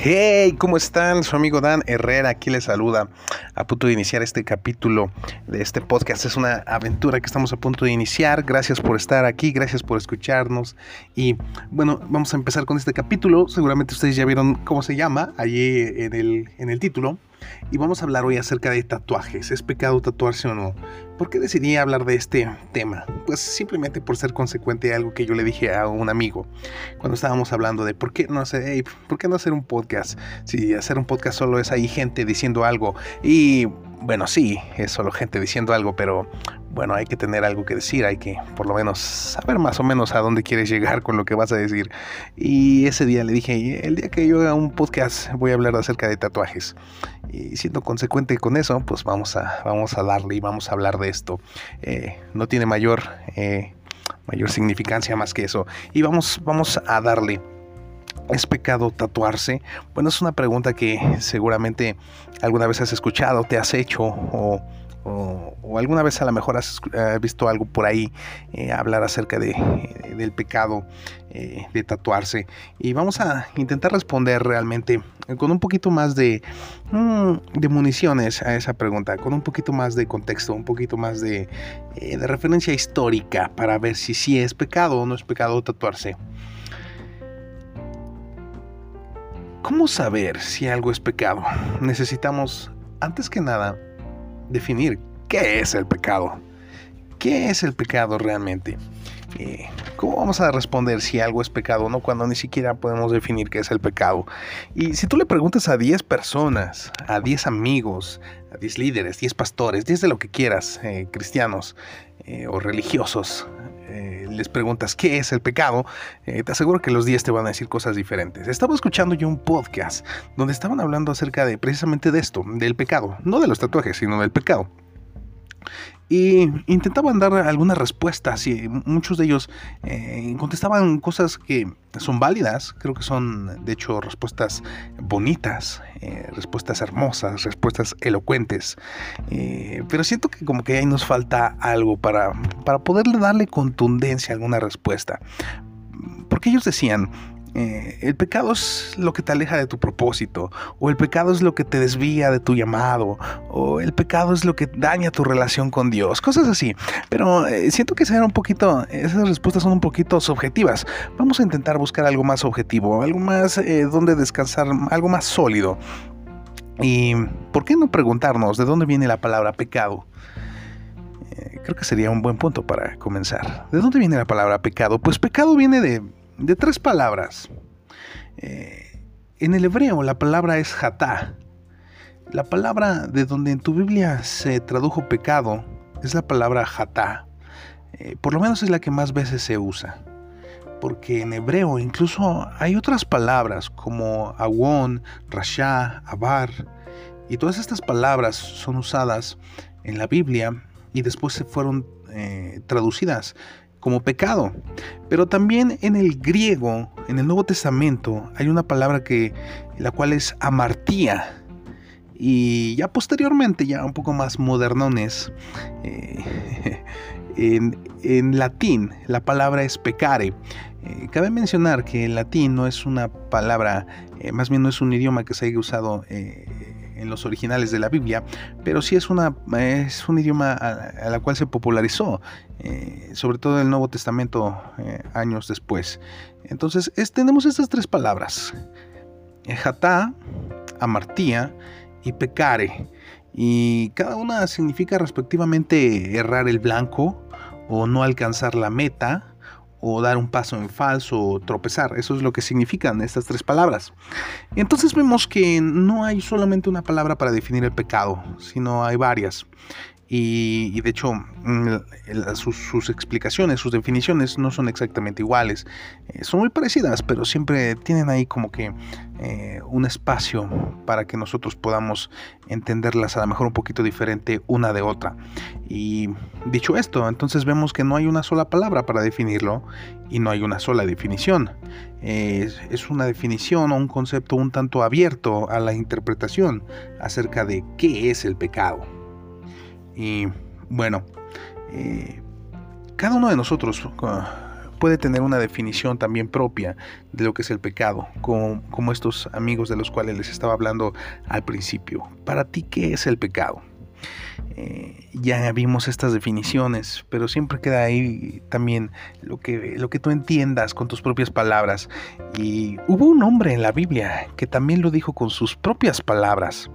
Hey, ¿cómo están? Su amigo Dan Herrera aquí les saluda a punto de iniciar este capítulo de este podcast. Es una aventura que estamos a punto de iniciar. Gracias por estar aquí, gracias por escucharnos. Y bueno, vamos a empezar con este capítulo. Seguramente ustedes ya vieron cómo se llama allí en el, en el título. Y vamos a hablar hoy acerca de tatuajes. ¿Es pecado tatuarse o no? ¿Por qué decidí hablar de este tema? Pues simplemente por ser consecuente a algo que yo le dije a un amigo cuando estábamos hablando de por qué no hacer, ¿por qué no hacer un podcast? Si hacer un podcast solo es ahí gente diciendo algo y bueno, sí, es solo gente diciendo algo, pero bueno, hay que tener algo que decir, hay que por lo menos saber más o menos a dónde quieres llegar con lo que vas a decir. Y ese día le dije, el día que yo haga un podcast voy a hablar acerca de tatuajes. Y siendo consecuente con eso, pues vamos a, vamos a darle y vamos a hablar de esto. Eh, no tiene mayor, eh, mayor significancia más que eso. Y vamos, vamos a darle. ¿Es pecado tatuarse? Bueno, es una pregunta que seguramente alguna vez has escuchado, te has hecho o, alguna vez a lo mejor has visto algo por ahí eh, hablar acerca de, eh, del pecado eh, de tatuarse. Y vamos a intentar responder realmente con un poquito más de, mm, de municiones a esa pregunta, con un poquito más de contexto, un poquito más de, de referencia histórica para ver si sí es pecado o no es pecado tatuarse. ¿Cómo saber si algo es pecado? Necesitamos, antes que nada, definir qué es el pecado. ¿Qué es el pecado realmente? Eh, ¿Cómo vamos a responder si algo es pecado o no cuando ni siquiera podemos definir qué es el pecado? Y si tú le preguntas a 10 personas, a 10 amigos, a 10 líderes, 10 pastores, 10 de lo que quieras, eh, cristianos eh, o religiosos, les preguntas qué es el pecado, te aseguro que los días te van a decir cosas diferentes. Estaba escuchando yo un podcast donde estaban hablando acerca de precisamente de esto, del pecado, no de los tatuajes, sino del pecado y intentaban dar algunas respuestas y muchos de ellos eh, contestaban cosas que son válidas, creo que son de hecho respuestas bonitas, eh, respuestas hermosas, respuestas elocuentes, eh, pero siento que como que ahí nos falta algo para, para poderle darle contundencia a alguna respuesta. Porque ellos decían, eh, el pecado es lo que te aleja de tu propósito, o el pecado es lo que te desvía de tu llamado, o el pecado es lo que daña tu relación con Dios, cosas así. Pero eh, siento que un poquito, esas respuestas son un poquito subjetivas. Vamos a intentar buscar algo más objetivo, algo más eh, donde descansar, algo más sólido. Y ¿por qué no preguntarnos de dónde viene la palabra pecado? creo que sería un buen punto para comenzar. ¿De dónde viene la palabra pecado? Pues pecado viene de de tres palabras. Eh, en el hebreo la palabra es hatá. La palabra de donde en tu Biblia se tradujo pecado es la palabra hatá. Eh, por lo menos es la que más veces se usa. Porque en hebreo incluso hay otras palabras como awon, rasha, abar. Y todas estas palabras son usadas en la Biblia y después se fueron eh, traducidas como pecado. Pero también en el griego, en el Nuevo Testamento, hay una palabra que la cual es amartía. Y ya posteriormente, ya un poco más modernones, eh, en, latín la palabra es pecare. Eh, cabe mencionar que el latín no es una palabra, eh, más bien no es un idioma que se haya usado en los originales de la Biblia, pero sí es, una, es un idioma a, la cual se popularizó, eh, sobre todo el Nuevo Testamento eh, años después. Entonces tenemos estas tres palabras, jatá, amartía y pecare, y cada una significa respectivamente errar el blanco o no alcanzar la meta, o dar un paso en falso o tropezar. Eso es lo que significan estas tres palabras. Entonces vemos que no hay solamente una palabra para definir el pecado, sino hay varias y, de hecho mm, sus, explicaciones, sus definiciones no son exactamente iguales, eh, son muy parecidas, pero siempre tienen ahí como que eh, un espacio para que nosotros podamos entenderlas a lo mejor un poquito diferente una de otra. Y dicho esto, entonces vemos que no hay una sola palabra para definirlo y no hay una sola definición. es una definición o un concepto un tanto abierto a la interpretación acerca de qué es el pecado. Y bueno, eh, cada uno de nosotros, puede tener una definición también propia de lo que es el pecado, como, como estos amigos de los cuales les estaba hablando al principio. Para ti, ¿qué es el pecado? Eh, ya vimos estas definiciones, pero siempre queda ahí también lo que, lo que tú entiendas con tus propias palabras. Y hubo un hombre en la Biblia que también lo dijo con sus propias palabras.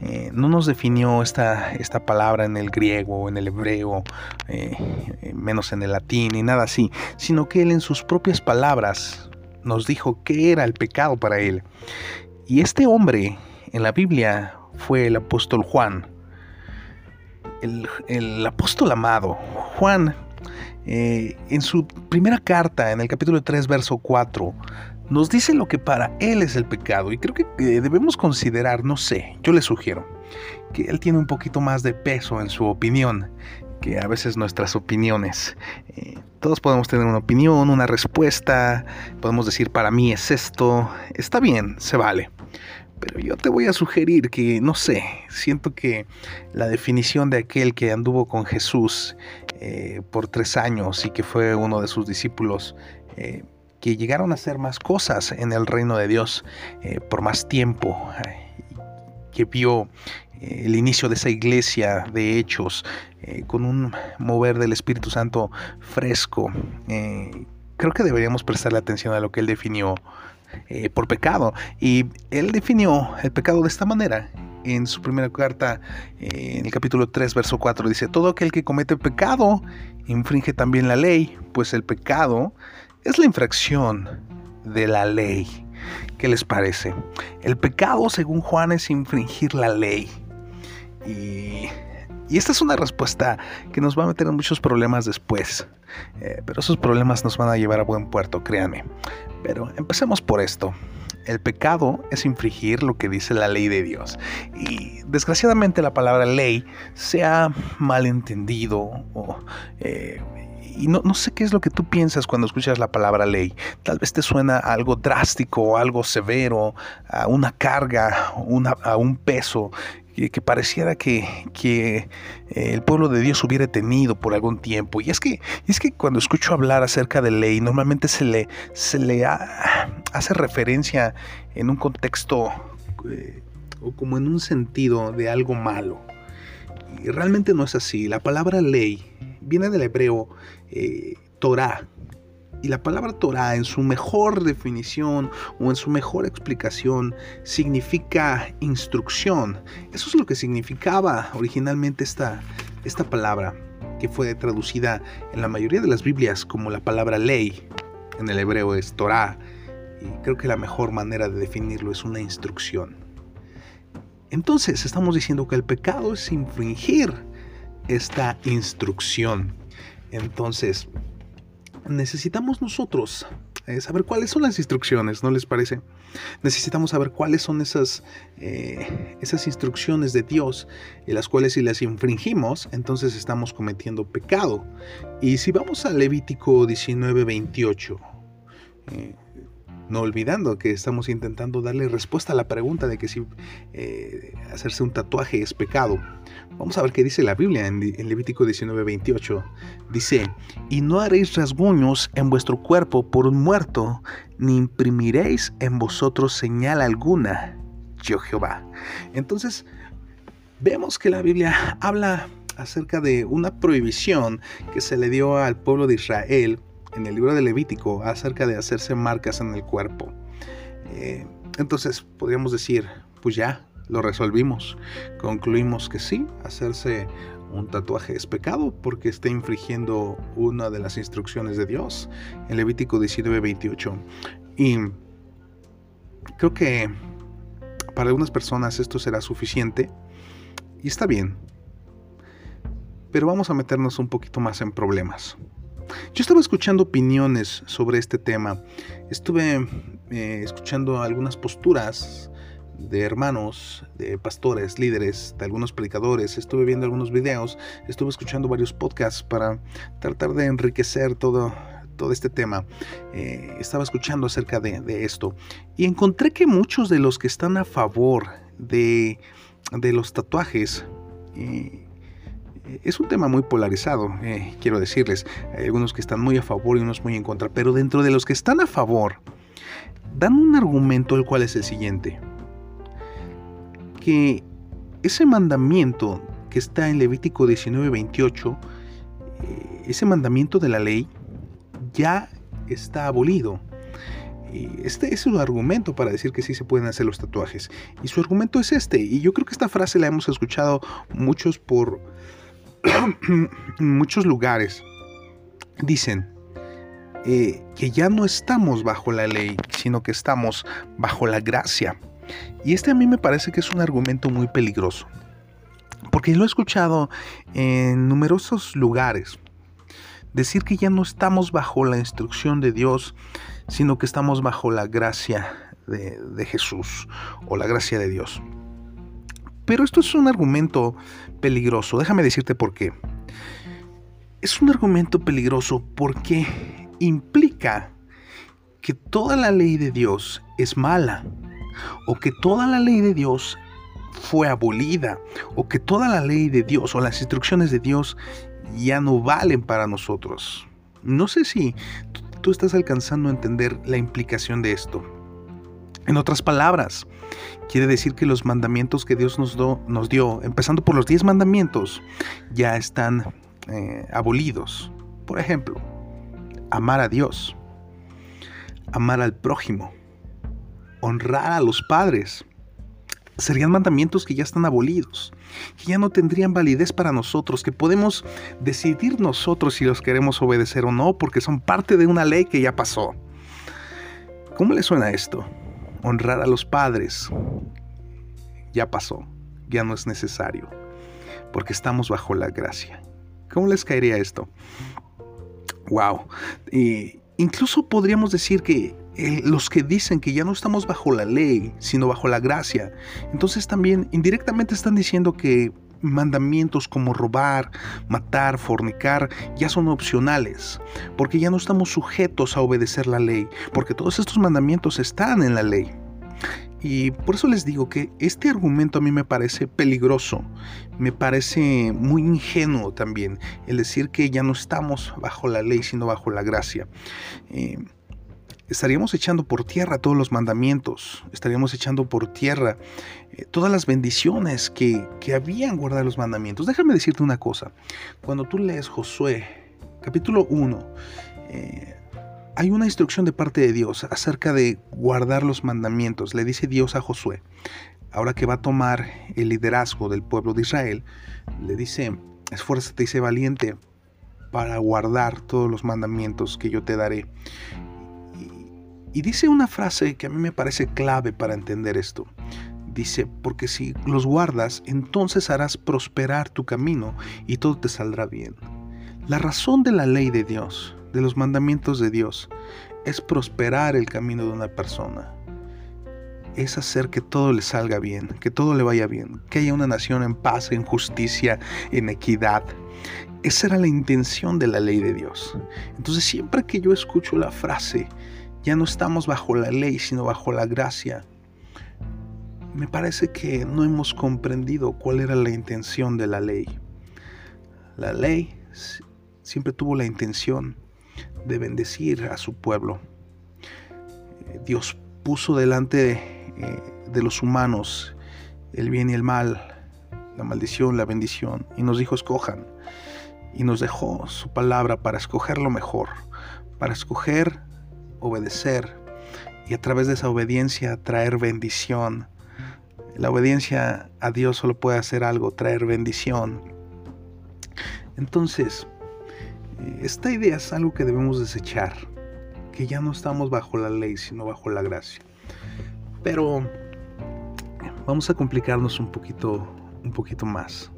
Eh, no nos definió esta, esta palabra en el griego, en el hebreo, eh, menos en el latín y nada así, sino que él en sus propias palabras nos dijo qué era el pecado para él. Y este hombre en la Biblia fue el apóstol Juan el, apóstol amado, Juan, eh, en su primera carta, en el capítulo 3, verso 4, nos dice lo que para él es el pecado. Y creo que debemos considerar, no sé, yo le sugiero, que él tiene un poquito más de peso en su opinión que a veces nuestras opiniones. Eh, todos podemos tener una opinión, una respuesta, podemos decir para mí es esto, está bien, se vale. Pero yo te voy a sugerir que, no sé, siento que la definición de aquel que anduvo con Jesús eh, por tres años y que fue uno de sus discípulos, eh, que llegaron a hacer más cosas en el reino de Dios eh, por más tiempo, que vio el inicio de esa iglesia de hechos con un mover del Espíritu Santo fresco. creo que deberíamos prestarle atención a lo que él definió eh, por pecado. Y él definió el pecado de esta manera. En su primera carta, eh, en el capítulo 3, verso 4, dice, todo aquel que comete pecado infringe también la ley, pues el pecado es la infracción de la ley. ¿Qué les parece? El pecado, según Juan, es infringir la ley. Y y esta es una respuesta que nos va a meter en muchos problemas después. Eh, pero esos problemas nos van a llevar a buen puerto, créanme. Pero empecemos por esto. El pecado es infringir lo que dice la ley de Dios. Y desgraciadamente la palabra ley se ha malentendido eh, y no, sé qué es lo que tú piensas cuando escuchas la palabra ley. Tal vez te suena a algo drástico, algo severo, a una carga, a un peso que, pareciera que, eh, el pueblo de Dios hubiera tenido por algún tiempo. Y es que, es que cuando escucho hablar acerca de ley, normalmente se le, se le hace referencia en un contexto eh, o como en un sentido de algo malo. Y realmente no es así. La palabra ley viene del hebreo eh, Torah, y la palabra Torah en su mejor definición o en su mejor explicación significa instrucción. Eso es lo que significaba originalmente esta, esta palabra, que fue traducida en la mayoría de las Biblias como la palabra ley. En el hebreo es Torah. Y creo que la mejor manera de definirlo es una instrucción. Entonces estamos diciendo que el pecado es infringir esta instrucción. Entonces, necesitamos nosotros eh, saber cuáles son las instrucciones, ¿no les parece? Necesitamos saber cuáles son esas, eh, esas instrucciones de Dios, en las cuales si las infringimos, entonces estamos cometiendo pecado. Y si vamos a Levítico 19, 28, no olvidando que estamos intentando darle respuesta a la pregunta de que si eh, hacerse un tatuaje es pecado. Vamos a ver qué dice la Biblia en, Levítico 19:28. Dice, y no haréis rasguños en vuestro cuerpo por un muerto, ni imprimiréis en vosotros señal alguna, yo Jehová. Entonces, vemos que la Biblia habla acerca de una prohibición que se le dio al pueblo de Israel en el libro de Levítico acerca de hacerse marcas en el cuerpo. Eh, entonces podríamos decir, pues ya, lo resolvimos. Concluimos que sí, hacerse un tatuaje es pecado porque está infringiendo una de las instrucciones de Dios en Levítico 19:28. Y creo que para algunas personas esto será suficiente y está bien. Pero vamos a meternos un poquito más en problemas. Yo estaba escuchando opiniones sobre este tema. Estuve eh, escuchando algunas posturas de hermanos, de pastores, líderes, de algunos predicadores. Estuve viendo algunos videos, estuve escuchando varios podcasts para tratar de enriquecer todo, todo este tema. Eh, estaba escuchando acerca de, esto y encontré que muchos de los que están a favor de, de los tatuajes Eh, es un tema muy polarizado, eh, quiero decirles. Hay algunos que están muy a favor y unos muy en contra, pero dentro de los que están a favor, dan un argumento el cual es el siguiente. Que ese mandamiento que está en Levítico 19:28, eh, ese mandamiento de la ley, ya está abolido. Este es su argumento para decir que sí se pueden hacer los tatuajes. Y su argumento es este. Y yo creo que esta frase la hemos escuchado muchos por muchos lugares. Dicen eh, que ya no estamos bajo la ley, sino que estamos bajo la gracia. Y este a mí me parece que es un argumento muy peligroso. Porque lo he escuchado en numerosos lugares. Decir que ya no estamos bajo la instrucción de Dios, sino que estamos bajo la gracia de, Jesús o la gracia de Dios. Pero esto es un argumento peligroso. Déjame decirte por qué. Es un argumento peligroso porque implica que toda la ley de Dios es mala o que toda la ley de Dios fue abolida o que toda la ley de Dios o las instrucciones de Dios ya no valen para nosotros. No sé si tú estás alcanzando a entender la implicación de esto. En otras palabras, quiere decir que los mandamientos que Dios nos, dio, empezando por los diez mandamientos, ya están eh, abolidos. Por ejemplo, amar a Dios, amar al prójimo, honrar a los padres, serían mandamientos que ya están abolidos, que ya no tendrían validez para nosotros, que podemos decidir nosotros si los queremos obedecer o no, porque son parte de una ley que ya pasó. ¿Cómo le suena esto? Honrar a los padres. Ya pasó, ya no es necesario, porque estamos bajo la gracia. ¿Cómo les caería esto? Wow. Incluso podríamos decir que los que dicen que ya no estamos bajo la ley, sino bajo la gracia, entonces también indirectamente están diciendo que mandamientos como robar, matar, fornicar, ya son opcionales, porque ya no estamos sujetos a obedecer la ley, porque todos estos mandamientos están en la ley. Y por eso les digo que este argumento a mí me parece peligroso, me parece muy ingenuo también, el decir que ya no estamos bajo la ley, sino bajo la gracia. Eh, estaríamos echando por tierra todos los mandamientos, estaríamos echando por tierra eh, todas las bendiciones que, habían guardado los mandamientos. Déjame decirte una cosa, cuando tú lees Josué capítulo 1, eh, hay una instrucción de parte de Dios acerca de guardar los mandamientos. Le dice Dios a Josué, ahora que va a tomar el liderazgo del pueblo de Israel, le dice, esfuérzate y sé valiente para guardar todos los mandamientos que yo te daré. Y dice una frase que a mí me parece clave para entender esto. Dice, porque si los guardas, entonces harás prosperar tu camino y todo te saldrá bien. La razón de la ley de Dios, de los mandamientos de Dios, es prosperar el camino de una persona. Es hacer que todo le salga bien, que todo le vaya bien, que haya una nación en paz, en justicia, en equidad. Esa era la intención de la ley de Dios. Entonces siempre que yo escucho la frase, ya no estamos bajo la ley, sino bajo la gracia. Me parece que no hemos comprendido cuál era la intención de la ley. La ley siempre tuvo la intención de bendecir a su pueblo. Eh, Dios puso delante eh, de los humanos el bien y el mal, la maldición, la bendición, y nos dijo escojan. Y nos dejó su palabra para escoger lo mejor, para escoger obedecer y a través de esa obediencia traer bendición. La obediencia a Dios solo puede hacer algo, traer bendición. Entonces, esta idea es algo que debemos desechar, que ya no estamos bajo la ley, sino bajo la gracia. Pero vamos a complicarnos un poquito, un poquito más.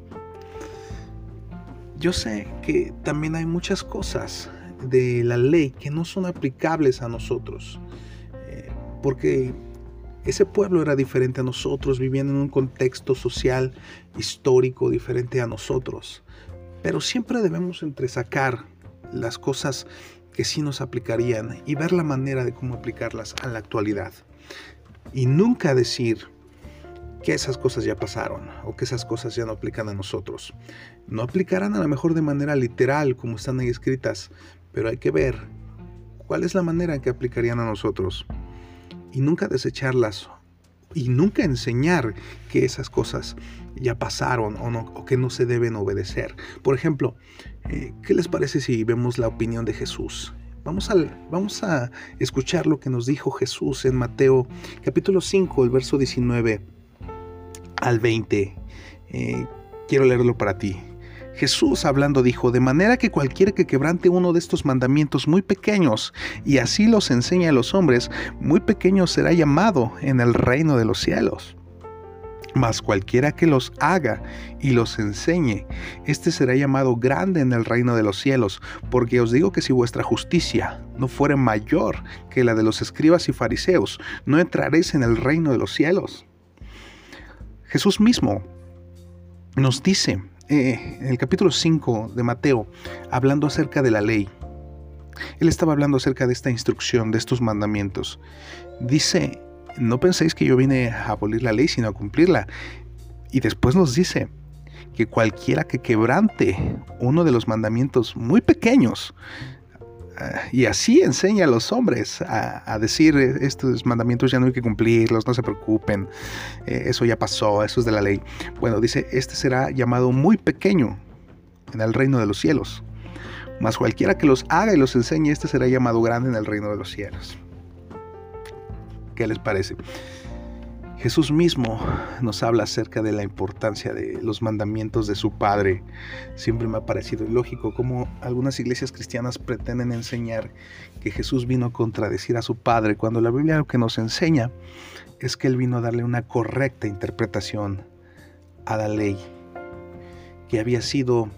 Yo sé que también hay muchas cosas de la ley que no son aplicables a nosotros. Eh, porque ese pueblo era diferente a nosotros, vivían en un contexto social, histórico, diferente a nosotros. Pero siempre debemos entresacar las cosas que sí nos aplicarían y ver la manera de cómo aplicarlas a la actualidad. Y nunca decir que esas cosas ya pasaron o que esas cosas ya no aplican a nosotros. No aplicarán a lo mejor de manera literal como están ahí escritas, pero hay que ver cuál es la manera en que aplicarían a nosotros y nunca desecharlas y nunca enseñar que esas cosas ya pasaron o, no, o que no se deben obedecer. Por ejemplo, eh, ¿qué les parece si vemos la opinión de Jesús? Vamos a, vamos a escuchar lo que nos dijo Jesús en Mateo capítulo 5, el verso 19 al 20. Eh, quiero leerlo para ti. Jesús hablando dijo, de manera que cualquiera que quebrante uno de estos mandamientos muy pequeños y así los enseña a los hombres, muy pequeño será llamado en el reino de los cielos. Mas cualquiera que los haga y los enseñe, éste será llamado grande en el reino de los cielos, porque os digo que si vuestra justicia no fuere mayor que la de los escribas y fariseos, no entraréis en el reino de los cielos. Jesús mismo nos dice eh, en el capítulo 5 de Mateo, hablando acerca de la ley, él estaba hablando acerca de esta instrucción, de estos mandamientos. Dice, no penséis que yo vine a abolir la ley, sino a cumplirla. Y después nos dice que cualquiera que quebrante uno de los mandamientos muy pequeños, y así enseña a los hombres a, decir eh, estos mandamientos ya no hay que cumplirlos, no se preocupen, eh, eso ya pasó, eso es de la ley. Bueno, dice, este será llamado muy pequeño en el reino de los cielos. Mas cualquiera que los haga y los enseñe, este será llamado grande en el reino de los cielos. ¿Qué les parece? Jesús mismo nos habla acerca de la importancia de los mandamientos de su Padre. Siempre me ha parecido ilógico cómo algunas iglesias cristianas pretenden enseñar que Jesús vino a contradecir a su Padre, cuando la Biblia lo que nos enseña es que Él vino a darle una correcta interpretación a la ley, que había sido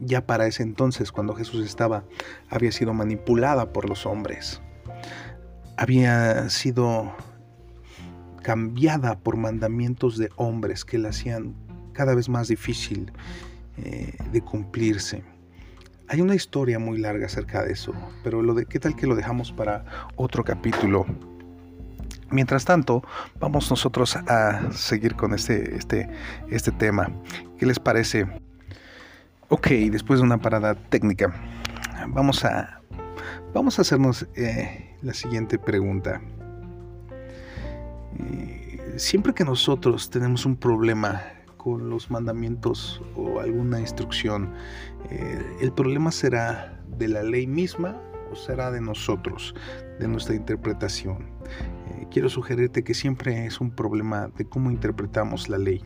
ya para ese entonces, cuando Jesús estaba, había sido manipulada por los hombres. Había sido cambiada por mandamientos de hombres que la hacían cada vez más difícil eh, de cumplirse. Hay una historia muy larga acerca de eso, pero lo de qué tal que lo dejamos para otro capítulo. Mientras tanto, vamos nosotros a seguir con este, este, este tema. ¿Qué les parece? Ok, después de una parada técnica, vamos a, vamos a hacernos eh, la siguiente pregunta. Eh, siempre que nosotros tenemos un problema con los mandamientos o alguna instrucción, eh, el problema será de la ley misma o será de nosotros, de nuestra interpretación. Eh, quiero sugerirte que siempre es un problema de cómo interpretamos la ley.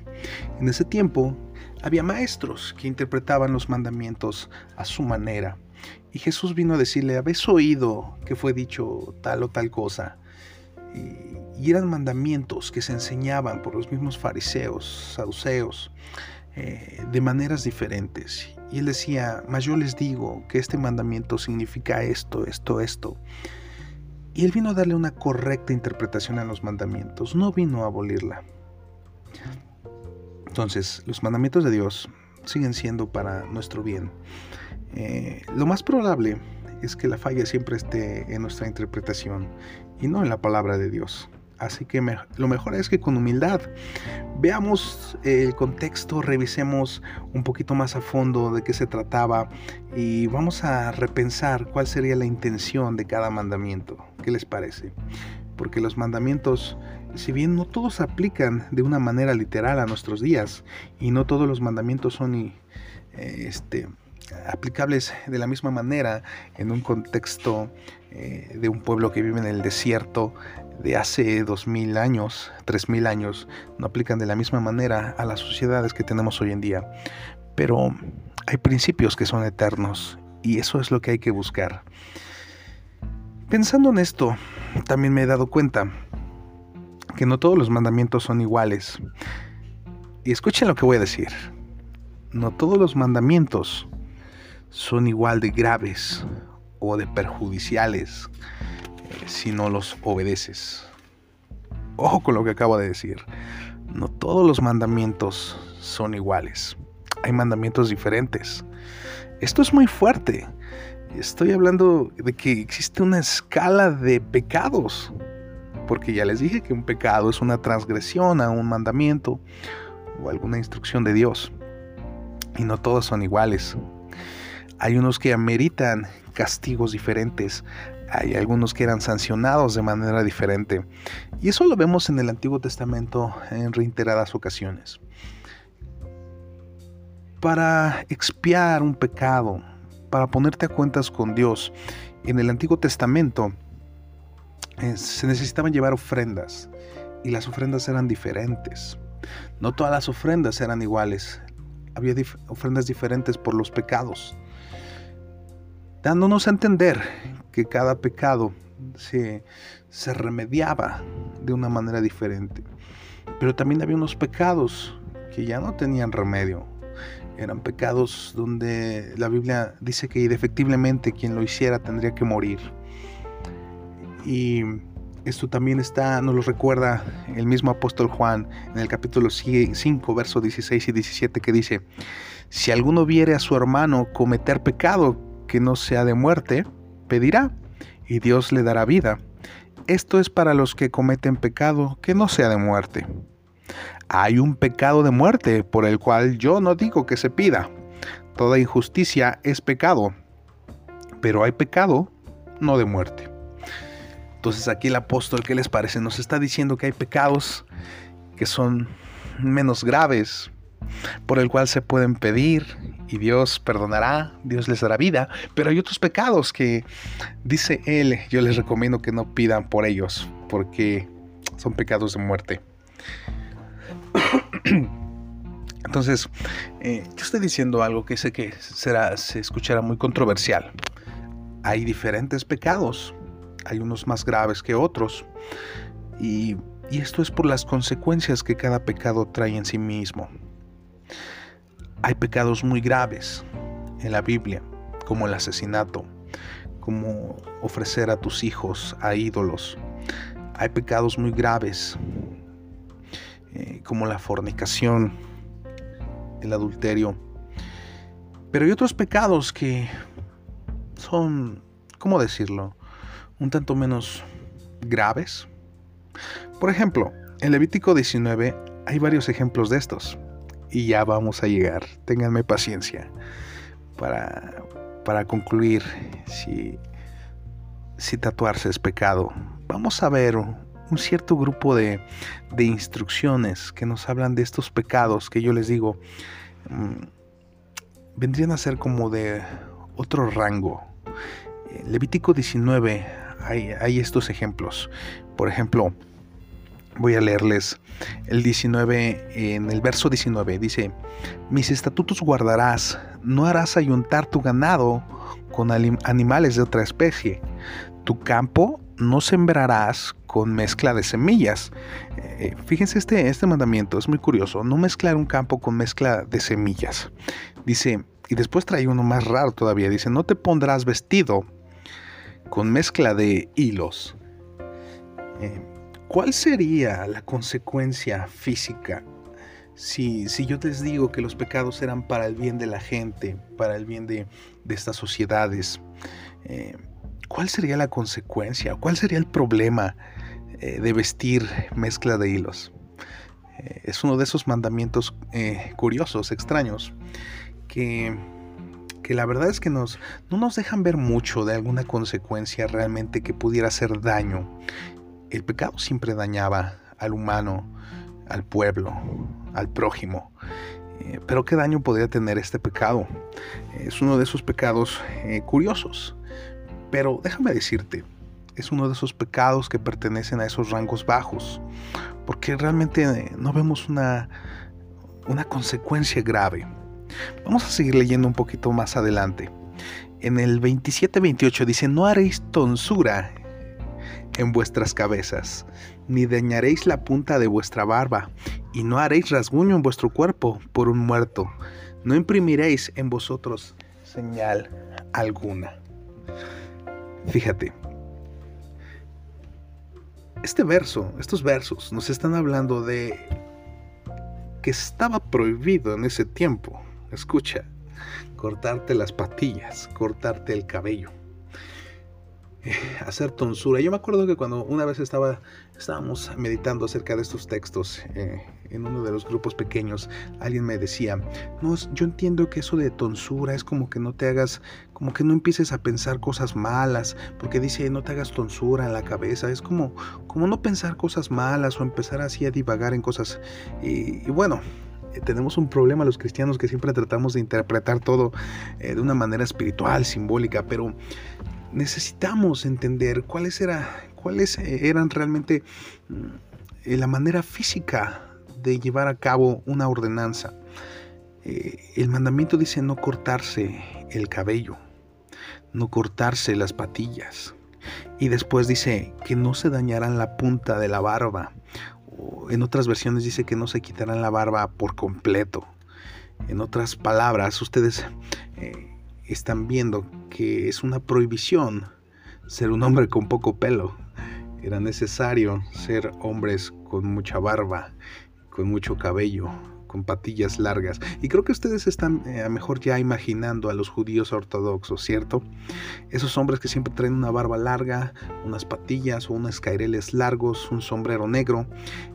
En ese tiempo había maestros que interpretaban los mandamientos a su manera. Y Jesús vino a decirle, ¿habéis oído que fue dicho tal o tal cosa? Eran mandamientos que se enseñaban por los mismos fariseos, saduceos, eh, de maneras diferentes. Y él decía, mas yo les digo que este mandamiento significa esto, esto, esto. Y él vino a darle una correcta interpretación a los mandamientos, no vino a abolirla. Entonces, los mandamientos de Dios siguen siendo para nuestro bien. Eh, lo más probable es que la falla siempre esté en nuestra interpretación y no en la palabra de Dios. Así que lo mejor es que con humildad veamos el contexto, revisemos un poquito más a fondo de qué se trataba y vamos a repensar cuál sería la intención de cada mandamiento. ¿Qué les parece? Porque los mandamientos, si bien no todos aplican de una manera literal a nuestros días y no todos los mandamientos son eh, este, aplicables de la misma manera en un contexto eh, de un pueblo que vive en el desierto de hace dos mil años, tres mil años, no aplican de la misma manera a las sociedades que tenemos hoy en día. Pero hay principios que son eternos y eso es lo que hay que buscar. Pensando en esto, también me he dado cuenta que no todos los mandamientos son iguales. Y escuchen lo que voy a decir. No todos los mandamientos son igual de graves o de perjudiciales si no los obedeces. Ojo con lo que acabo de decir. No todos los mandamientos son iguales. Hay mandamientos diferentes. Esto es muy fuerte. Estoy hablando de que existe una escala de pecados. porque ya les dije que un pecado es una transgresión a un mandamiento o alguna instrucción de Dios. Y no todos son iguales. Hay unos que ameritan castigos diferentes, hay algunos que eran sancionados de manera diferente. Y eso lo vemos en el Antiguo Testamento en reiteradas ocasiones. Para expiar un pecado, para ponerte a cuentas con Dios, en el Antiguo Testamento eh, se necesitaban llevar ofrendas y las ofrendas eran diferentes. No todas las ofrendas eran iguales. Había ofrendas diferentes por los pecados, dándonos a entender que cada pecado se, se remediaba de una manera diferente. Pero también había unos pecados que ya no tenían remedio. Eran pecados donde la Biblia dice que efectivamente quien lo hiciera tendría que morir. Y esto también está, nos lo recuerda el mismo apóstol Juan en el capítulo 5, versos 16 y 17, que dice, si alguno viere a su hermano cometer pecado que no sea de muerte, pedirá, y Dios le dará vida. Esto es para los que cometen pecado que no sea de muerte. Hay un pecado de muerte por el cual yo no digo que se pida. Toda injusticia es pecado, pero hay pecado no de muerte. Entonces aquí el apóstol, ¿qué les parece? Nos está diciendo que hay pecados que son menos graves, por el cual se pueden pedir y Dios perdonará, Dios les dará vida, pero hay otros pecados que dice Él, yo les recomiendo que no pidan por ellos, porque son pecados de muerte. Entonces, eh, yo estoy diciendo algo que sé que será, se escuchará muy controversial. Hay diferentes pecados hay unos más graves que otros. Y, esto es por las consecuencias que cada pecado trae en sí mismo. Hay pecados muy graves en la Biblia, como el asesinato, como ofrecer a tus hijos a ídolos. Hay pecados muy graves, eh, como la fornicación, el adulterio. Pero hay otros pecados que son, ¿cómo decirlo? un tanto menos graves. Por ejemplo, en Levítico 19 hay varios ejemplos de estos. Y ya vamos a llegar. Ténganme paciencia para, para concluir si, si tatuarse es pecado. Vamos a ver un cierto grupo de, de instrucciones que nos hablan de estos pecados que yo les digo mm, vendrían a ser como de otro rango. Levítico 19 hay, estos ejemplos. Por ejemplo, voy a leerles el 19, en el verso 19, dice, mis estatutos guardarás, no harás ayuntar tu ganado con animales de otra especie, tu campo no sembrarás con mezcla de semillas. Eh, fíjense este, este mandamiento, es muy curioso, no mezclar un campo con mezcla de semillas. Dice, y después trae uno más raro todavía, dice, no te pondrás vestido con mezcla de hilos. Eh, ¿Cuál sería la consecuencia física si, si, yo les digo que los pecados eran para el bien de la gente, para el bien de, estas sociedades? Eh, ¿Cuál sería la consecuencia? ¿Cuál sería el problema eh, de vestir mezcla de hilos? es uno de esos mandamientos curiosos, extraños, que que la verdad es que nos, no nos dejan ver mucho de alguna consecuencia realmente que pudiera hacer daño. El pecado siempre dañaba al humano, al pueblo, al prójimo. Eh, pero ¿qué daño podría tener este pecado? Es uno de esos pecados eh, curiosos. Pero déjame decirte, es uno de esos pecados que pertenecen a esos rangos bajos. Porque realmente no vemos una, una consecuencia grave. Vamos a seguir leyendo un poquito más adelante. En el 27-28 dice, no haréis tonsura en vuestras cabezas, ni dañaréis la punta de vuestra barba, y no haréis rasguño en vuestro cuerpo por un muerto, no imprimiréis en vosotros señal alguna. Fíjate, este verso, estos versos nos están hablando de que estaba prohibido en ese tiempo Escucha, cortarte las patillas, cortarte el cabello. Eh, hacer tonsura. Yo me acuerdo que cuando una vez estaba, estábamos meditando acerca de estos textos eh, en uno de los grupos pequeños, alguien me decía, no, yo entiendo que eso de tonsura es como que no te hagas, como que no empieces a pensar cosas malas, porque dice, no te hagas tonsura en la cabeza, es como, como no pensar cosas malas o empezar así a divagar en cosas. y, bueno, eh, tenemos un problema los cristianos que siempre tratamos de interpretar todo de una manera espiritual, simbólica, pero necesitamos entender cuáles, era, cuáles eran realmente mm, la manera física de llevar a cabo una ordenanza. Eh, el mandamiento dice no cortarse el cabello, no cortarse las patillas. Y después dice que no se dañarán la punta de la barba. O en otras versiones dice que no se quitarán la barba por completo. En otras palabras, ustedes eh, están viendo que es una prohibición ser un hombre con poco pelo. Era necesario ser hombres con mucha barba, con mucho cabello, con patillas largas. Y creo que ustedes están eh, a mejor ya imaginando a los judíos ortodoxos, ¿cierto? Esos hombres que siempre traen una barba larga, unas patillas o unos caireles largos, un sombrero negro.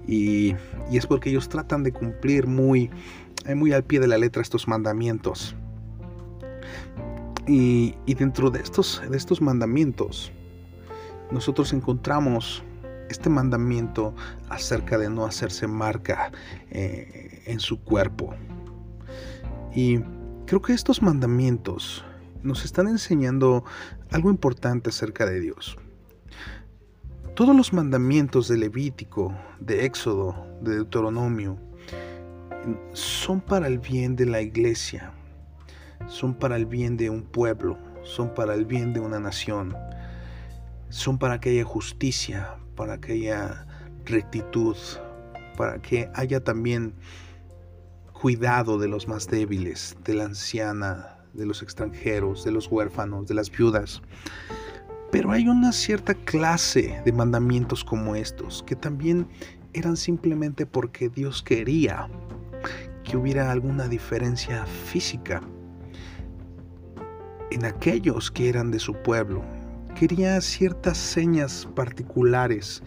Y, y es porque ellos tratan de cumplir muy, eh, muy al pie de la letra estos mandamientos. Y, dentro de estos, de estos mandamientos, nosotros encontramos este mandamiento acerca de no hacerse marca eh, en su cuerpo. Y creo que estos mandamientos nos están enseñando algo importante acerca de Dios. Todos los mandamientos de Levítico, de Éxodo, de Deuteronomio, son para el bien de la iglesia, son para el bien de un pueblo, son para el bien de una nación, son para que haya justicia, para que haya rectitud, para que haya también cuidado de los más débiles, de la anciana, de los extranjeros, de los huérfanos, de las viudas. Pero hay una cierta clase de mandamientos como estos que también eran simplemente porque Dios quería que hubiera alguna diferencia física en aquellos que eran de su pueblo. Quería ciertas señas particulares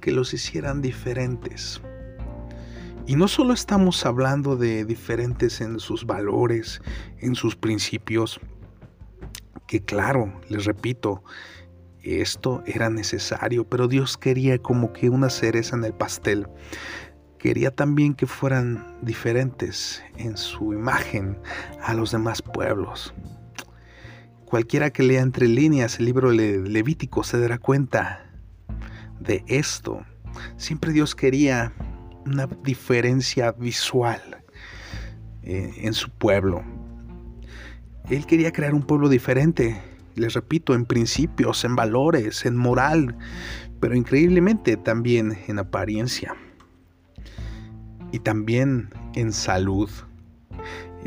que los hicieran diferentes. Y no solo estamos hablando de diferentes en sus valores, en sus principios, que claro, les repito, esto era necesario, pero Dios quería como que una cereza en el pastel. Quería también que fueran diferentes en su imagen a los demás pueblos. Cualquiera que lea entre líneas el libro Levítico se dará cuenta de esto. Siempre Dios quería una diferencia visual eh, en su pueblo. Él quería crear un pueblo diferente, les repito, en principios, en valores, en moral, pero increíblemente también en apariencia y también en salud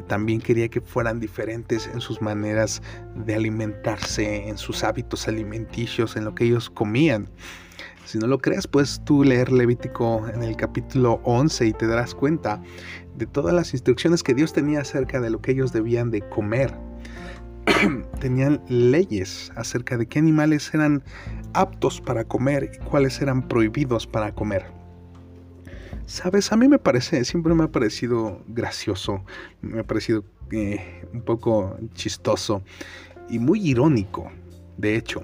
también quería que fueran diferentes en sus maneras de alimentarse, en sus hábitos alimenticios, en lo que ellos comían. Si no lo crees, puedes tú leer Levítico en el capítulo 11 y te darás cuenta de todas las instrucciones que Dios tenía acerca de lo que ellos debían de comer. Tenían leyes acerca de qué animales eran aptos para comer y cuáles eran prohibidos para comer. Sabes, a mí me parece, siempre me ha parecido gracioso, me ha parecido eh, un poco chistoso y muy irónico, de hecho,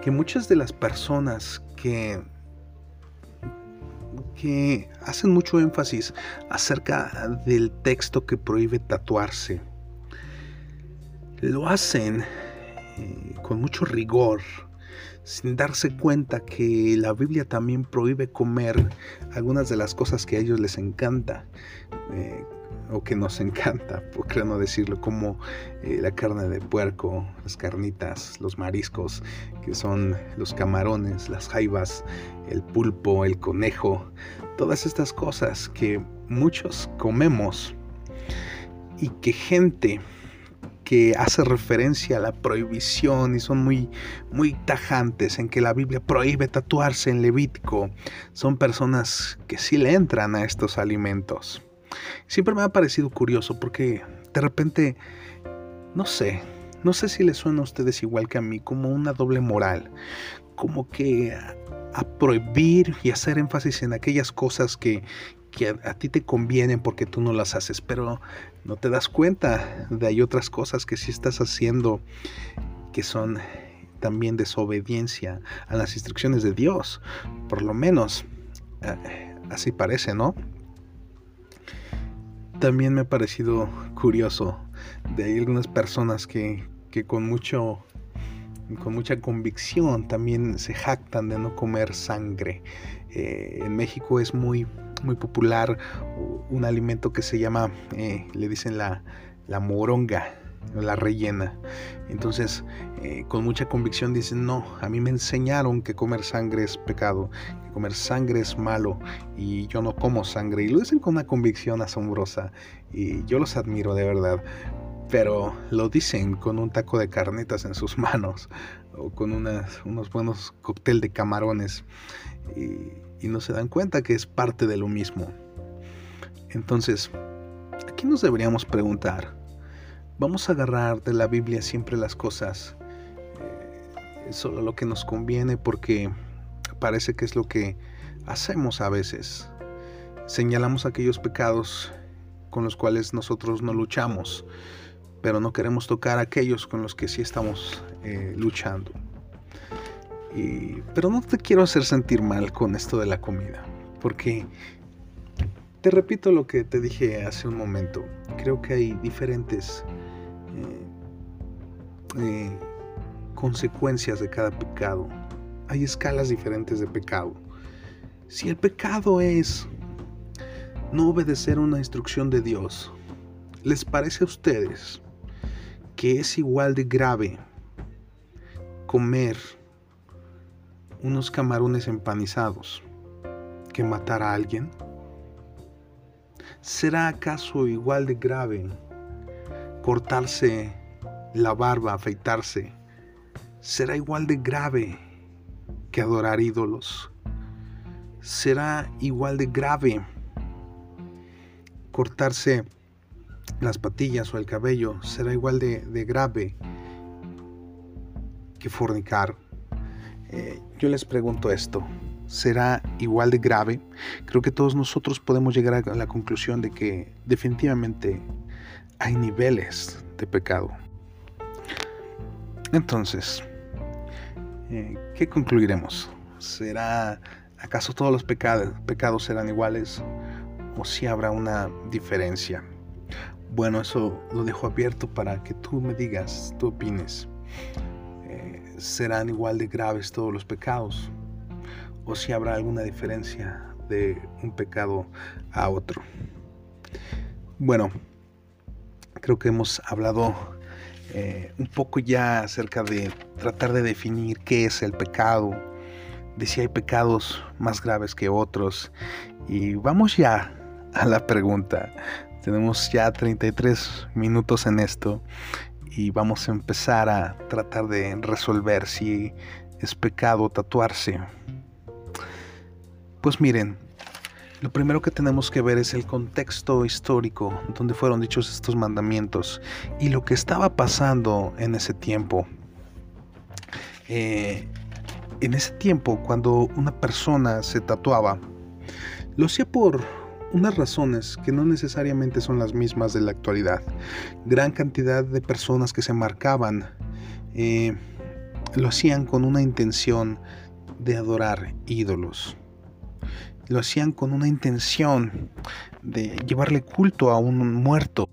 que muchas de las personas que que hacen mucho énfasis acerca del texto que prohíbe tatuarse, lo hacen eh, con mucho rigor, sin darse cuenta que la Biblia también prohíbe comer algunas de las cosas que a ellos les encanta. Eh, o que nos encanta, por qué no decirlo, como eh, la carne de puerco, las carnitas, los mariscos, que son los camarones, las jaivas, el pulpo, el conejo, todas estas cosas que muchos comemos y que gente que hace referencia a la prohibición y son muy, muy tajantes en que la Biblia prohíbe tatuarse en Levítico, son personas que sí le entran a estos alimentos. Siempre me ha parecido curioso porque de repente, no sé, no sé si les suena a ustedes igual que a mí, como una doble moral, como que a, prohibir y hacer énfasis en aquellas cosas que, a, ti te convienen porque tú no las haces, pero no te das cuenta de hay otras cosas que sí estás haciendo que son también desobediencia a las instrucciones de Dios, por lo menos eh, así parece, ¿no? También me ha parecido curioso de algunas personas que, que con mucho con mucha convicción también se jactan de no comer sangre. Eh, en México es muy, muy popular un alimento que se llama, eh, le dicen la, la moronga, la rellena. Entonces, eh, con mucha convicción dicen, no, a mí me enseñaron que comer sangre es pecado, que comer sangre es malo y yo no como sangre. Y lo dicen con una convicción asombrosa y yo los admiro de verdad pero lo dicen con un taco de carnetas en sus manos o con unos buenos cóctel de camarones no se dan cuenta que es parte de lo mismo. Entonces, aquí nos deberíamos preguntar, ¿vamos a agarrar de la Biblia siempre las cosas eh, solo lo que nos conviene porque parece que es lo que hacemos a veces? Señalamos aquellos pecados con los cuales nosotros no luchamos pero no queremos tocar aquellos con los que sí estamos eh, luchando. Pero no te quiero hacer sentir mal con esto de la comida, porque te repito lo que te dije hace un momento. Creo que hay diferentes eh, eh, consecuencias de cada pecado. Hay escalas diferentes de pecado. Si el pecado es no obedecer una instrucción de Dios, ¿les parece a ustedes que es igual de grave comer unos camarones empanizados que matar a alguien? ¿Será acaso igual de grave cortarse la barba, afeitarse? ¿Será igual de grave que adorar ídolos? ¿Será igual de grave cortarse las patillas o el cabello será igual de, grave que fornicar. Eh, yo les pregunto esto, ¿será igual de grave? Creo que todos nosotros podemos llegar a la conclusión de que definitivamente hay niveles de pecado. Entonces, eh, ¿qué concluiremos? ¿Será acaso todos los pecados, pecados serán iguales o si habrá una diferencia? Bueno, eso lo dejo abierto para que tú me digas, tú opines. ¿Serán igual de graves todos los pecados? ¿O si habrá alguna diferencia de un pecado a otro? Bueno, creo que hemos hablado eh, un poco ya acerca de tratar de definir qué es el pecado, de si hay pecados más graves que otros. Y vamos ya a la pregunta tenemos ya 33 minutos en esto y vamos a empezar a tratar de resolver si es pecado tatuarse. Pues miren, lo primero que tenemos que ver es el contexto histórico donde fueron dichos estos mandamientos y lo que estaba pasando en ese tiempo. Eh, en ese tiempo, cuando una persona se tatuaba, lo hacía por unas razones que no necesariamente son las mismas de la actualidad. Gran cantidad de personas que se marcaban eh, lo hacían con una intención de adorar ídolos. Lo hacían con una intención de llevarle culto a un muerto.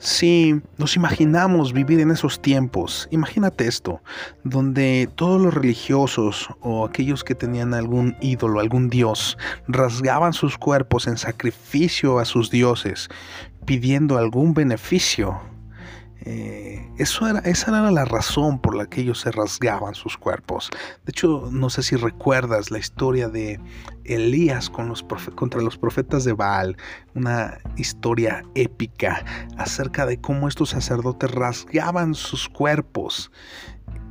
Si nos imaginamos vivir en esos tiempos, imagínate esto, donde todos los religiosos o aquellos que tenían algún ídolo, algún dios, rasgaban sus cuerpos en sacrificio a sus dioses, pidiendo algún beneficio eh, eso era, esa era la razón por la que ellos se rasgaban sus cuerpos. De hecho, no sé si recuerdas la historia de Elías contra los profetas de Baal, una historia épica acerca de cómo estos sacerdotes rasgaban sus cuerpos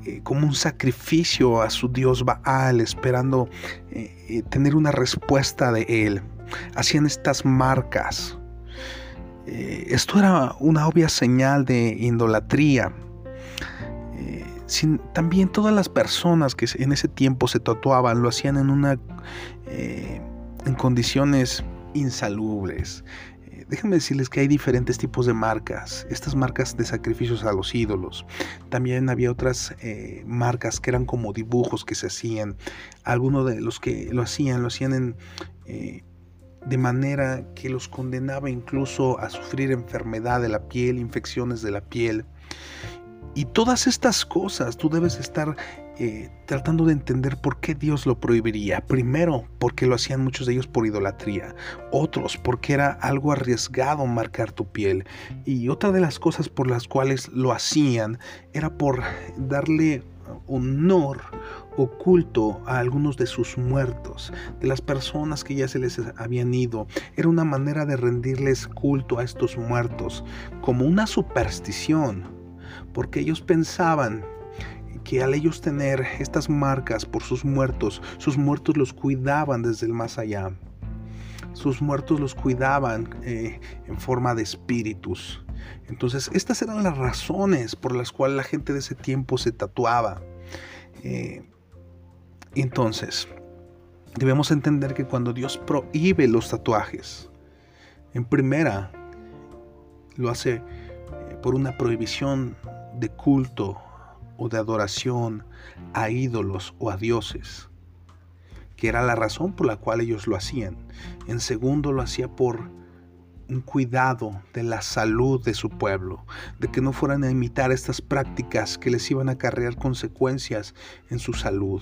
eh, como un sacrificio a su dios Baal, esperando eh, tener una respuesta de él. Hacían estas marcas Eh, esto era una obvia señal de idolatría. Eh, también todas las personas que en ese tiempo se tatuaban lo hacían en una eh, en condiciones insalubres. Déjenme decirles que hay diferentes tipos de marcas. Estas marcas de sacrificios a los ídolos. También había otras marcas que eran como dibujos que se hacían. Algunos de los que lo hacían, lo hacían en, de manera que los condenaba incluso a sufrir enfermedad de la piel, infecciones de la piel. Y todas estas cosas tú debes estar eh, tratando de entender por qué Dios lo prohibiría. Primero, porque lo hacían muchos de ellos por idolatría. Otros, porque era algo arriesgado marcar tu piel. Y otra de las cosas por las cuales lo hacían era por darle honor oculto a algunos de sus muertos, de las personas que ya se les habían ido. Era una manera de rendirles culto a estos muertos, como una superstición, porque ellos pensaban que al ellos tener estas marcas por sus muertos, sus muertos los cuidaban desde el más allá. Sus muertos los cuidaban eh, en forma de espíritus. Entonces, estas eran las razones por las cuales la gente de ese tiempo se tatuaba. Eh, entonces, debemos entender que cuando Dios prohíbe los tatuajes, en primera, lo hace eh, por una prohibición de culto o de adoración a ídolos o a dioses, que era la razón por la cual ellos lo hacían. En segundo, lo hacía por un cuidado de la salud de su pueblo, de que no fueran a imitar estas prácticas que les iban a acarrear consecuencias en su salud.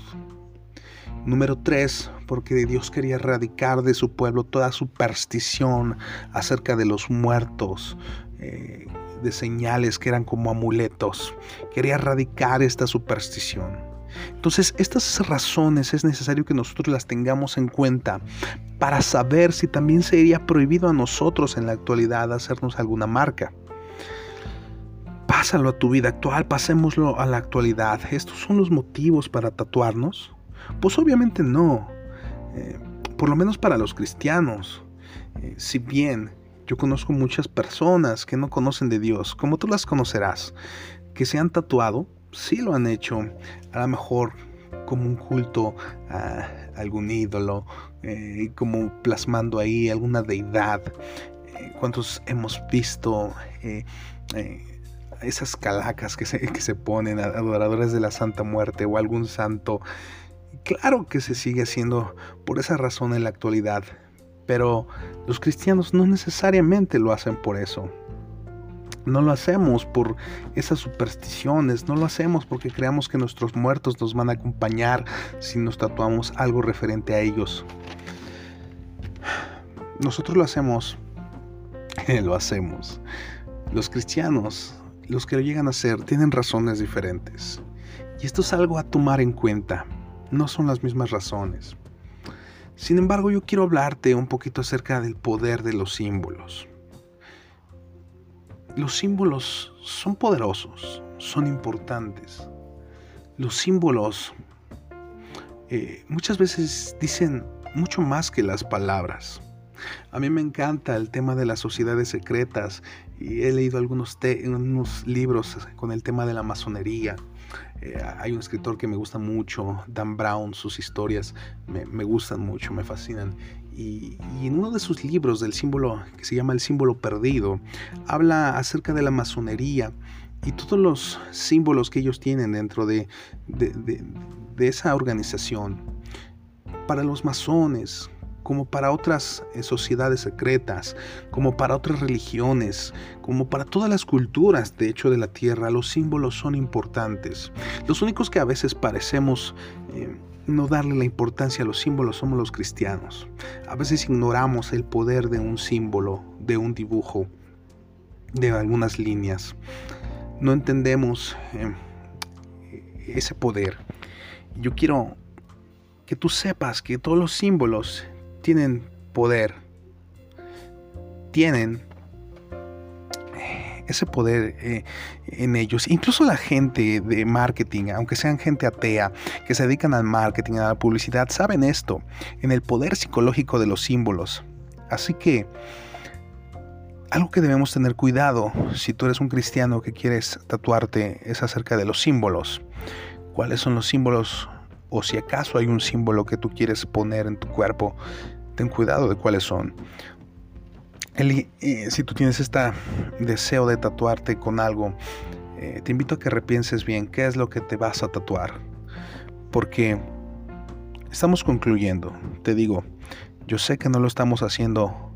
Número 3, porque Dios quería erradicar de su pueblo toda superstición acerca de los muertos, eh, de señales que eran como amuletos. Quería erradicar esta superstición. Entonces, estas razones es necesario que nosotros las tengamos en cuenta para saber si también sería prohibido a nosotros en la actualidad hacernos alguna marca. Pásalo a tu vida actual, pasémoslo a la actualidad. ¿Estos son los motivos para tatuarnos? Pues obviamente no. Eh, por lo menos para los cristianos. Eh, si bien yo conozco muchas personas que no conocen de Dios, como tú las conocerás, que se han tatuado, sí lo han hecho, a lo mejor como un culto a algún ídolo, eh, como plasmando ahí alguna deidad. ¿Cuántos hemos visto esas calacas que se, que se ponen, adoradores de la Santa Muerte o algún santo Claro que se sigue haciendo por esa razón en la actualidad, pero los cristianos no necesariamente lo hacen por eso. No lo hacemos por esas supersticiones, no lo hacemos porque creamos que nuestros muertos nos van a acompañar si nos tatuamos algo referente a ellos. Nosotros lo hacemos, lo hacemos. Los cristianos, los que lo llegan a hacer, tienen razones diferentes. Y esto es algo a tomar en cuenta no son las mismas razones. Sin embargo, yo quiero hablarte un poquito acerca del poder de los símbolos. Los símbolos son poderosos, son importantes. Los símbolos eh, muchas veces dicen mucho más que las palabras. A mí me encanta el tema de las sociedades secretas y he leído algunos, algunos libros con el tema de la masonería eh, hay un escritor que me gusta mucho, Dan Brown, sus historias me, gustan mucho, me fascinan. Y, en uno de sus libros del símbolo, que se llama El símbolo perdido, habla acerca de la masonería y todos los símbolos que ellos tienen dentro de esa organización. Para los masones, como para otras eh, sociedades secretas, como para otras religiones, como para todas las culturas, de hecho, de la tierra, los símbolos son importantes. Los únicos que a veces parecemos eh, no darle la importancia a los símbolos somos los cristianos. A veces ignoramos el poder de un símbolo, de un dibujo, de algunas líneas. No entendemos eh, ese poder. Yo quiero que tú sepas que todos los símbolos tienen poder, tienen ese poder eh, en ellos. Incluso la gente de marketing, aunque sean gente atea, que se dedican al marketing, a la publicidad, saben esto, en el poder psicológico de los símbolos. Así que algo que debemos tener cuidado si tú eres un cristiano que quieres tatuarte es acerca de los símbolos. ¿Cuáles son los símbolos? O si acaso hay un símbolo que tú quieres poner en tu cuerpo, ten cuidado de cuáles son. Eh, si tú tienes este deseo de tatuarte con algo, eh, te invito a que repienses bien qué es lo que te vas a tatuar. Porque estamos concluyendo, te digo, yo sé que no lo estamos haciendo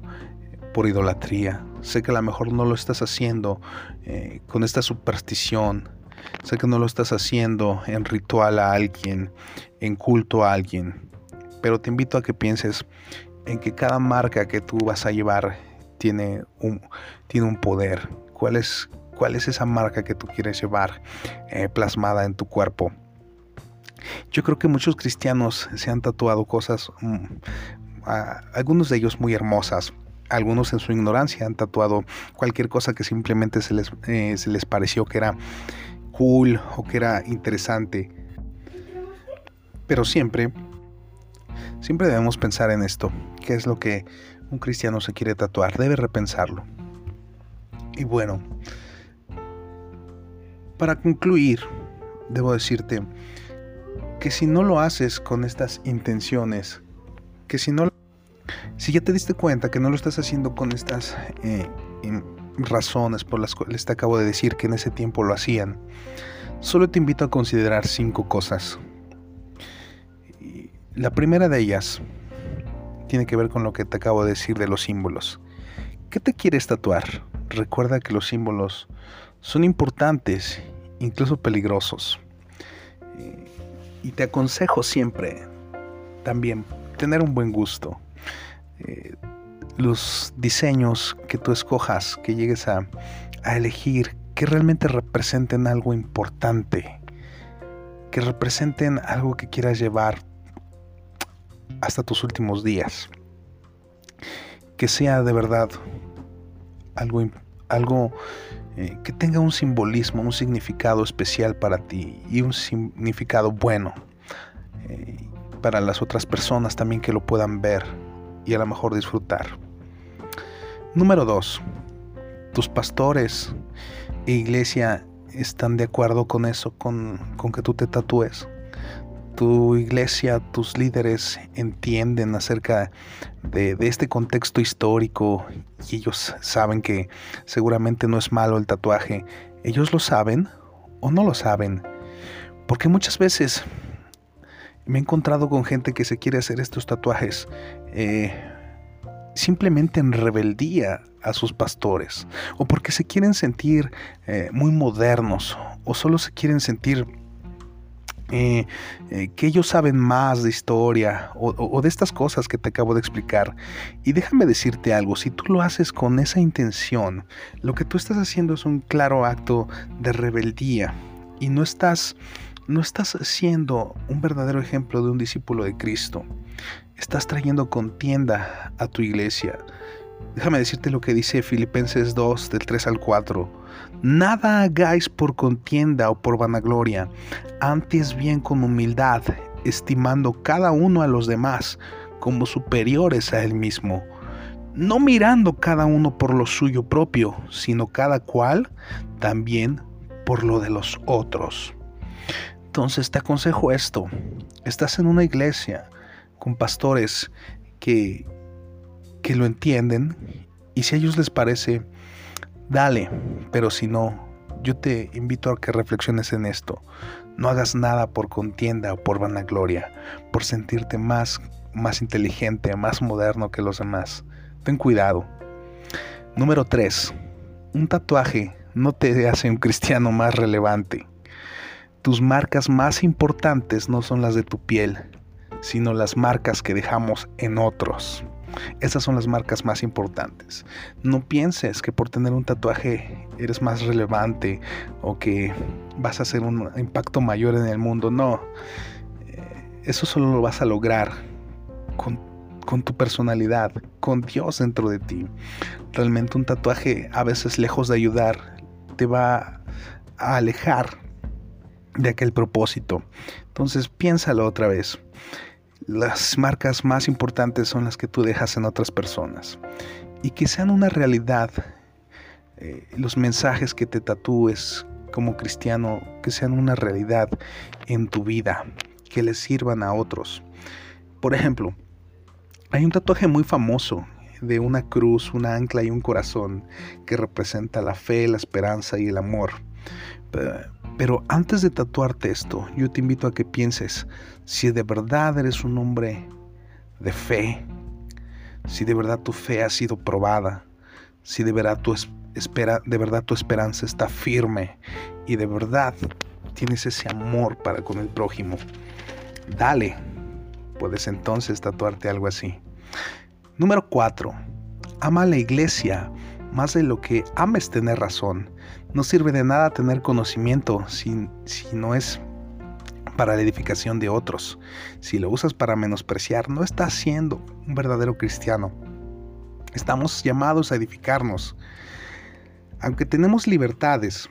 por idolatría, sé que a lo mejor no lo estás haciendo eh, con esta superstición, sé que no lo estás haciendo en ritual a alguien, en culto a alguien, pero te invito a que pienses en que cada marca que tú vas a llevar tiene un, tiene un poder. ¿Cuál es, ¿Cuál es esa marca que tú quieres llevar eh, plasmada en tu cuerpo? Yo creo que muchos cristianos se han tatuado cosas, mm, algunos de ellos muy hermosas, algunos en su ignorancia han tatuado cualquier cosa que simplemente se les, eh, se les pareció que era cool o que era interesante. Pero siempre, siempre debemos pensar en esto, qué es lo que un cristiano se quiere tatuar, debe repensarlo. Y bueno, para concluir, debo decirte que si no lo haces con estas intenciones, que si no, si ya te diste cuenta que no lo estás haciendo con estas eh, razones por las cuales te acabo de decir que en ese tiempo lo hacían, solo te invito a considerar cinco cosas. La primera de ellas tiene que ver con lo que te acabo de decir de los símbolos. ¿Qué te quieres tatuar? Recuerda que los símbolos son importantes, incluso peligrosos. Y te aconsejo siempre también tener un buen gusto. Eh, los diseños que tú escojas, que llegues a, a elegir, que realmente representen algo importante, que representen algo que quieras llevar hasta tus últimos días. Que sea de verdad algo, algo eh, que tenga un simbolismo, un significado especial para ti y un significado bueno eh, para las otras personas también que lo puedan ver y a lo mejor disfrutar. Número 2. Tus pastores e iglesia están de acuerdo con eso, con, con que tú te tatúes tu iglesia, tus líderes entienden acerca de, este contexto histórico y ellos saben que seguramente no es malo el tatuaje. ¿Ellos lo saben o no lo saben? Porque muchas veces me he encontrado con gente que se quiere hacer estos tatuajes eh, simplemente en rebeldía a sus pastores o porque se quieren sentir eh, muy modernos o solo se quieren sentir eh, eh, que ellos saben más de historia o, de estas cosas que te acabo de explicar. Y déjame decirte algo, si tú lo haces con esa intención, lo que tú estás haciendo es un claro acto de rebeldía y no estás, no estás siendo un verdadero ejemplo de un discípulo de Cristo. Estás trayendo contienda a tu iglesia. Déjame decirte lo que dice Filipenses 2 del 3 al 4. Nada hagáis por contienda o por vanagloria, antes bien con humildad, estimando cada uno a los demás como superiores a él mismo, no mirando cada uno por lo suyo propio, sino cada cual también por lo de los otros. Entonces te aconsejo esto, estás en una iglesia con pastores que, que lo entienden y si a ellos les parece dale, pero si no, yo te invito a que reflexiones en esto. No hagas nada por contienda o por vanagloria, por sentirte más, más inteligente, más moderno que los demás. Ten cuidado. Número 3. Un tatuaje no te hace un cristiano más relevante. Tus marcas más importantes no son las de tu piel, sino las marcas que dejamos en otros. Esas son las marcas más importantes. No pienses que por tener un tatuaje eres más relevante o que vas a hacer un impacto mayor en el mundo. No. Eh, eso solo lo vas a lograr con, con tu personalidad, con Dios dentro de ti. Realmente un tatuaje a veces lejos de ayudar te va a alejar de aquel propósito. Entonces piénsalo otra vez las marcas más importantes son las que tú dejas en otras personas y que sean una realidad eh, los mensajes que te tatúes como cristiano, que sean una realidad en tu vida, que les sirvan a otros. Por ejemplo, hay un tatuaje muy famoso de una cruz, una ancla y un corazón que representa la fe, la esperanza y el amor. Antes de tatuarte esto, yo te invito a que pienses si de verdad eres un hombre de fe, si de verdad tu fe ha sido probada, si de verdad tu, espera, de verdad tu esperanza está firme y de verdad tienes ese amor para con el prójimo. Dale, puedes entonces tatuarte algo así. Número 4. Ama a la iglesia más de lo que ames tener razón. No sirve de nada tener conocimiento si, no es para la edificación de otros. Si lo usas para menospreciar, no estás siendo un verdadero cristiano. Estamos llamados a edificarnos. Aunque tenemos libertades,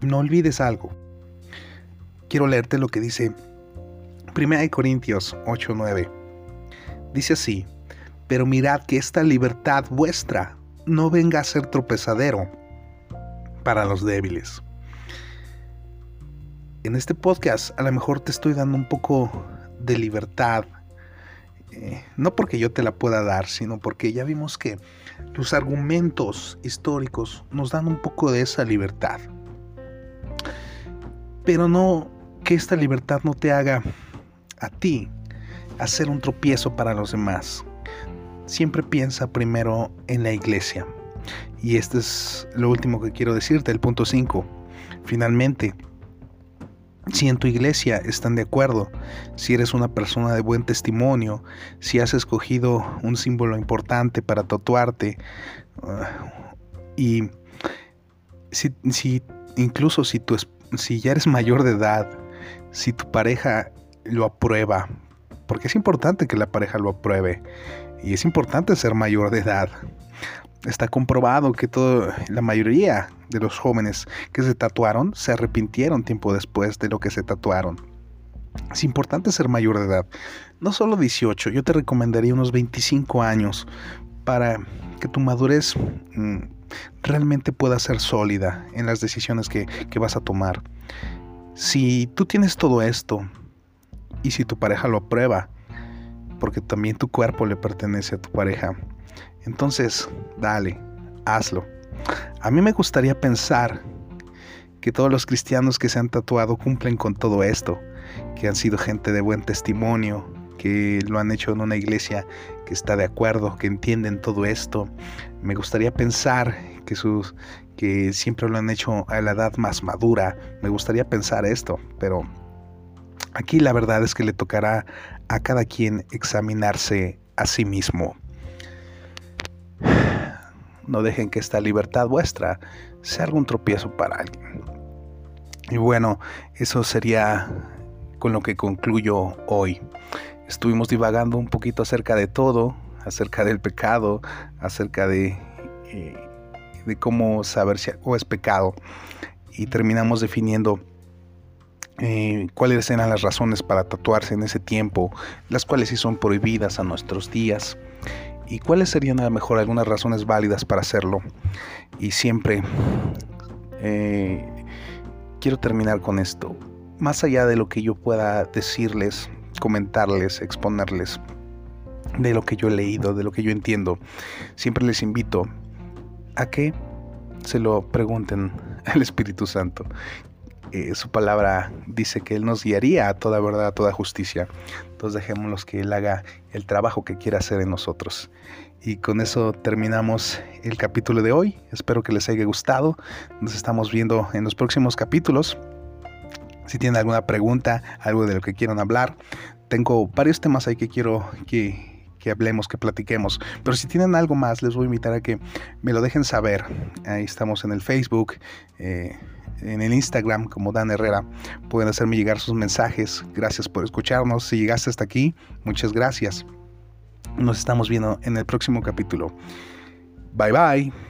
no olvides algo. Quiero leerte lo que dice 1 Corintios 8:9. Dice así, pero mirad que esta libertad vuestra no venga a ser tropezadero para los débiles. En este podcast a lo mejor te estoy dando un poco de libertad, eh, no porque yo te la pueda dar, sino porque ya vimos que los argumentos históricos nos dan un poco de esa libertad. Pero no que esta libertad no te haga a ti hacer un tropiezo para los demás siempre piensa primero en la iglesia. Y este es lo último que quiero decirte, el punto 5. Finalmente, si en tu iglesia están de acuerdo, si eres una persona de buen testimonio, si has escogido un símbolo importante para tatuarte, uh, y si, si, incluso si, tu, si ya eres mayor de edad, si tu pareja lo aprueba, porque es importante que la pareja lo apruebe, y es importante ser mayor de edad. Está comprobado que todo, la mayoría de los jóvenes que se tatuaron se arrepintieron tiempo después de lo que se tatuaron. Es importante ser mayor de edad. No solo 18, yo te recomendaría unos 25 años para que tu madurez mm, realmente pueda ser sólida en las decisiones que, que vas a tomar. Si tú tienes todo esto y si tu pareja lo aprueba, porque también tu cuerpo le pertenece a tu pareja. Entonces, dale, hazlo. A mí me gustaría pensar que todos los cristianos que se han tatuado cumplen con todo esto, que han sido gente de buen testimonio, que lo han hecho en una iglesia que está de acuerdo, que entienden todo esto. Me gustaría pensar que sus que siempre lo han hecho a la edad más madura. Me gustaría pensar esto, pero aquí la verdad es que le tocará a cada quien examinarse a sí mismo. No dejen que esta libertad vuestra sea algún tropiezo para alguien. Y bueno, eso sería con lo que concluyo hoy. Estuvimos divagando un poquito acerca de todo, acerca del pecado, acerca de, eh, cómo saber si algo es pecado. Y terminamos definiendo eh, cuáles eran las razones para tatuarse en ese tiempo, las cuales sí son prohibidas a nuestros días y cuáles serían a lo mejor algunas razones válidas para hacerlo. Y siempre eh, quiero terminar con esto. Más allá de lo que yo pueda decirles, comentarles, exponerles, de lo que yo he leído, de lo que yo entiendo, siempre les invito a que se lo pregunten al Espíritu Santo eh, su palabra dice que Él nos guiaría a toda verdad, a toda justicia. Entonces dejémoslos que Él haga el trabajo que quiera hacer en nosotros. Y con eso terminamos el capítulo de hoy. Espero que les haya gustado. Nos estamos viendo en los próximos capítulos. Si tienen alguna pregunta, algo de lo que quieran hablar, tengo varios temas ahí que quiero que, que hablemos, que platiquemos. Pero si tienen algo más, les voy a invitar a que me lo dejen saber. Ahí estamos en el Facebook. Eh, en el Instagram como Dan Herrera. Pueden hacerme llegar sus mensajes. Gracias por escucharnos. Si llegaste hasta aquí, muchas gracias. Nos estamos viendo en el próximo capítulo. Bye bye.